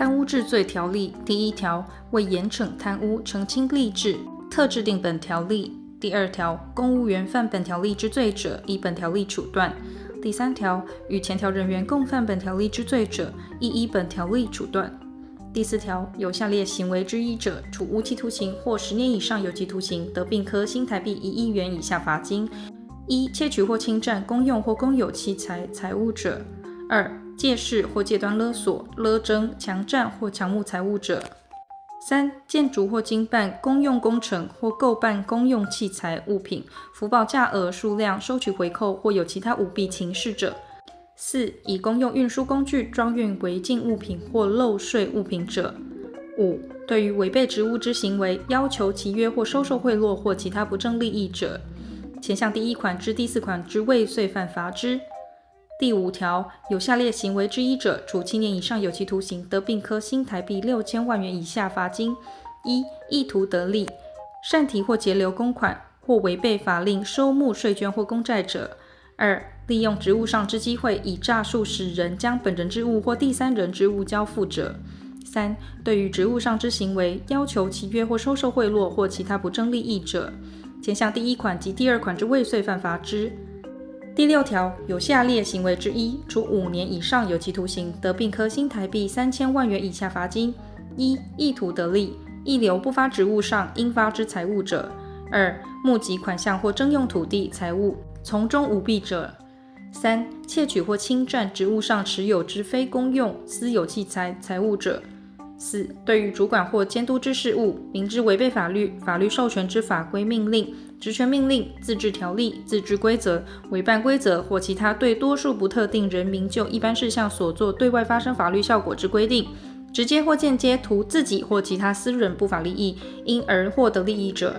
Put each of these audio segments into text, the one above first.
贪污治罪条例第一条为严惩贪污、澄清吏治，特制定本条例。第二条，公务员犯本条例之罪者，依本条例处断。第三条，与前条人员共犯本条例之罪者，亦依本条例处断。第四条，有下列行为之一者，处无期徒刑或十年以上有期徒刑，得并科新台币一亿元以下罚金。一、窃取或侵占公用或公有器材财物者；二、借势或借端勒索、勒征、强占或强募财物者；三、建筑或经办公用工程或购办公用器材物品，福报价额、数量、收取回扣或有其他舞弊情事者；四、以公用运输工具装运违禁物品或漏税物品者；五、对于违背职务之行为，要求其约或收受贿赂或其他不正利益者。前项第一款之第四款之未遂犯罚之。第五条，有下列行为之一者，处七年以上有期徒刑，得并科新台币六千万元以下罚金。一、意图得利，擅提或截留公款，或违背法令收募税捐或公债者；二、利用职务上之机会，以诈术使人将本人之物或第三人之物交付者；三、对于职务上之行为，要求契约或收受贿赂或其他不正利益者。前项第一款及第二款之未遂犯罚之。第六条，有下列行为之一，处五年以上有期徒刑，得并科新台币三千万元以下罚金：一、意图得利，溢留不发职务上应发之财物者；二、募集款项或征用土地财物，从中舞弊者；三、窃取或侵占职务上持有之非公用私有器材财物者。四、对于主管或监督之事务，明知违背法律、法律授权之法规命令、职权命令、自治条例、自治规则、委办规则或其他对多数不特定人民就一般事项所做对外发生法律效果之规定，直接或间接图自己或其他私人不法利益，因而获得利益者。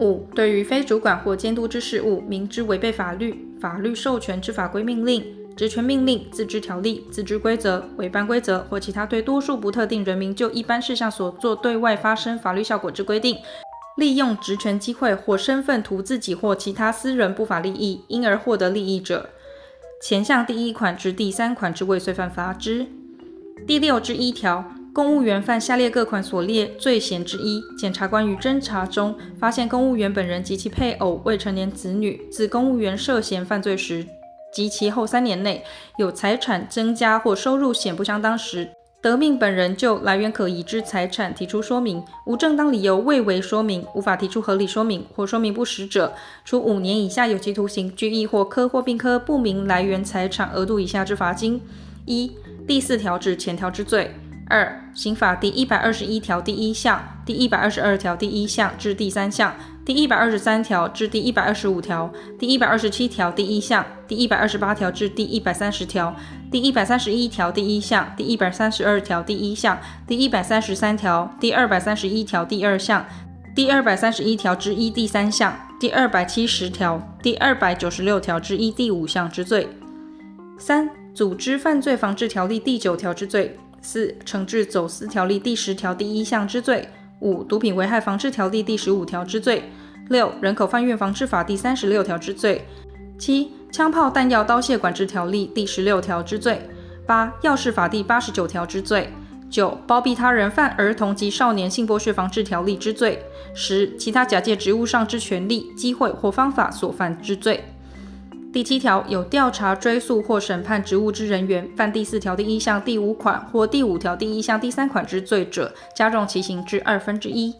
五、对于非主管或监督之事务，明知违背法律、法律授权之法规命令。职权命令、自治条例、自治规则、委办规则或其他对多数不特定人民就一般事项所做对外发生法律效果之规定，利用职权机会或身份图自己或其他私人不法利益，因而获得利益者，前项第一款至第三款之未遂犯罚之。第六之一条，公务员犯下列各款所列罪嫌之一，检察官于侦查中发现公务员本人及其配偶、未成年子女自公务员涉嫌犯罪时，及其后三年内有财产增加或收入显不相当时，得命本人就来源可疑之财产提出说明，无正当理由未为说明，无法提出合理说明或说明不实者，处五年以下有期徒刑、拘役或科或并科不明来源财产额度以下之罚金。一、第四条至前条之罪。二、刑法第一百二十一条第一项、第一百二十二条第一项至第三项。第一百二十三条至第一百二十五条，第一百二十七条第一项，第一百二十八条至第一百三十条，第一百三十一条第一项，第一百三十二条第一项，第一百三十三条，第二百三十一条第二项，第二百三十一条之一第三项，第二百七十条，第二百九十六条之一第五项之罪。三、组织犯罪防治条例第九条之罪。四、惩治走私条例第十条第一项之罪。五、毒品危害防治条例第十五条之罪；六、人口贩运防治法第三十六条之罪；七、枪炮弹药刀械管制条例第十六条之罪；八、药事法第八十九条之罪；九、包庇他人犯儿童及少年性剥削防治条例之罪；十、其他假借职务上之权利、机会或方法所犯之罪。第七条，有调查、追诉或审判职务之人员犯第四条第一项第五款或第五条第一项第三款之罪者，加重其刑至二分之一。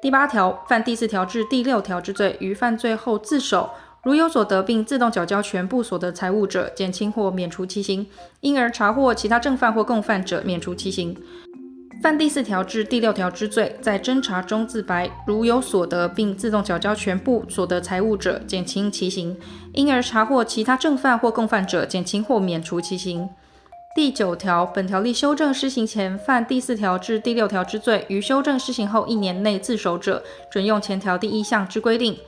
第八条，犯第四条至第六条之罪，于犯罪后自首，如有所得并自动缴交全部所得财物者，减轻或免除其刑；因而查获其他正犯或共犯者，免除其刑。犯第四条至第六条之罪，在侦查中自白，如有所得并自动缴交全部所得财物者，减轻其刑；因而查获其他正犯或共犯者，减轻或免除其刑。第九条，本条例修正施行前犯第四条至第六条之罪，于修正施行后一年内自首者，准用前条第一项之规定。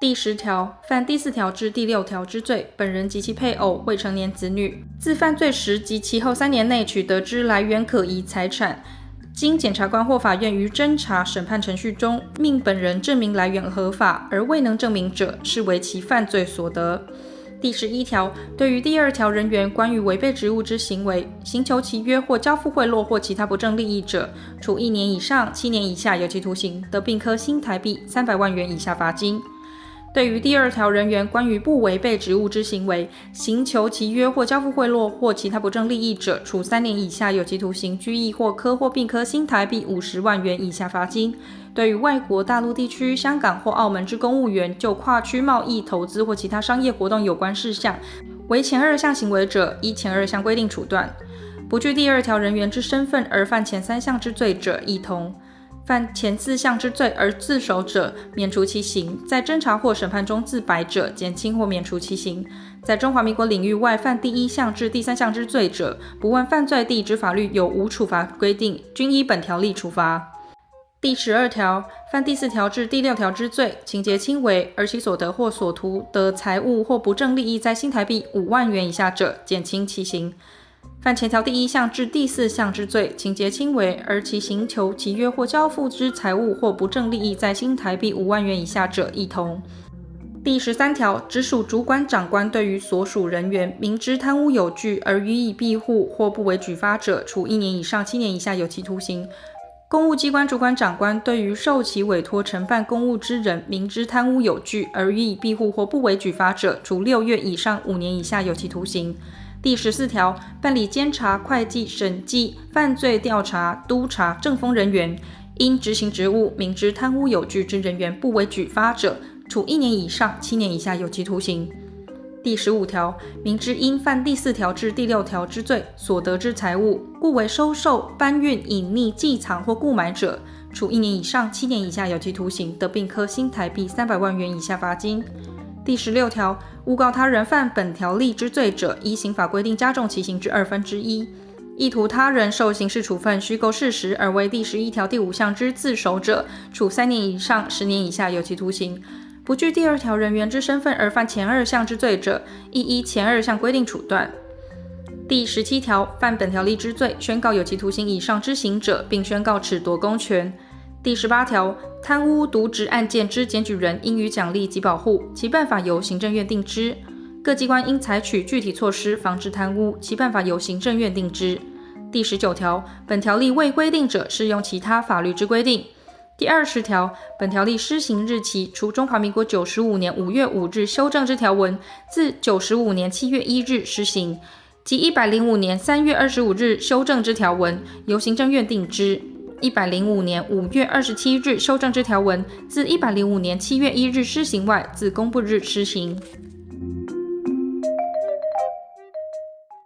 第十条，犯第四条至第六条之罪，本人及其配偶、未成年子女，自犯罪时及其后三年内取得之来源可疑财产，经检察官或法院于侦查审判程序中，命本人证明来源合法而未能证明者，视为其犯罪所得。第十一条，对于第二条人员关于违背职务之行为，寻求契约或交付贿赂或其他不正利益者，处一年以上七年以下有期徒刑，得并科新台币三百万元以下罚金。对于第二条人员关于不违背职务之行为，行求其约或交付贿赂或其他不正利益者，处三年以下有期徒刑、拘役或科或并科新台币五十万元以下罚金。对于外国大陆地区、香港或澳门之公务员，就跨区贸易、投资或其他商业活动有关事项，为前二项行为者，依前二项规定处断。不具第二条人员之身份而犯前三项之罪者，亦同。犯前四项之罪而自首者，免除其刑；在侦查或审判中自白者，减轻或免除其刑。在中华民国领域外犯第一项至第三项之罪者，不问犯罪地之法律有无处罚规定，均依本条例处罚。第十二条，犯第四条至第六条之罪，情节轻微，而其所得或所图得财物或不正利益在新台币五万元以下者，减轻其刑。犯前条第一项至第四项之罪，情节轻微，而其行求契约或交付之财物或不正利益在新台币五万元以下者，亦同。第十三条，直属主管长官对于所属人员明知贪污有据而予以庇护或不为举发者，处一年以上七年以下有期徒刑。公务机关主管长官对于受其委托承办公务之人明知贪污有据而予以庇护或不为举发者，处六月以上五年以下有期徒刑。第十四条，办理监察、会计、审计、犯罪调查、督察、政风人员，因执行职务明知贪污有据之人员不为举发者，处一年以上七年以下有期徒刑。第十五条，明知因犯第四条至第六条之罪所得之财物，故为收受、搬运、隐匿、寄藏或购买者，处一年以上七年以下有期徒刑，得并科新台币三百万元以下罚金。第十六条，诬告他人犯本条例之罪者，依刑法规定加重其刑之二分之一。意图他人受刑事处分，虚构事实而为第十一条第五项之自首者，处三年以上十年以下有期徒刑。不具第二条人员之身份而犯前二项之罪者，亦依前二项规定处断。第十七条，犯本条例之罪，宣告有期徒刑以上之刑者，并宣告褫夺公权。第十八条，贪污渎职案件之检举人应予奖励及保护，其办法由行政院定之。各机关应采取具体措施防治贪污，其办法由行政院定之。第十九条，本条例未规定者，适用其他法律之规定。第二十条，本条例施行日期，除中华民国九十五年五月五日修正之条文，自九十五年七月一日施行，及一百零五年三月二十五日修正之条文，由行政院定之。一百零五年五月二十七日修正之条文，自一百零五年七月一日施行外，自公布日施行。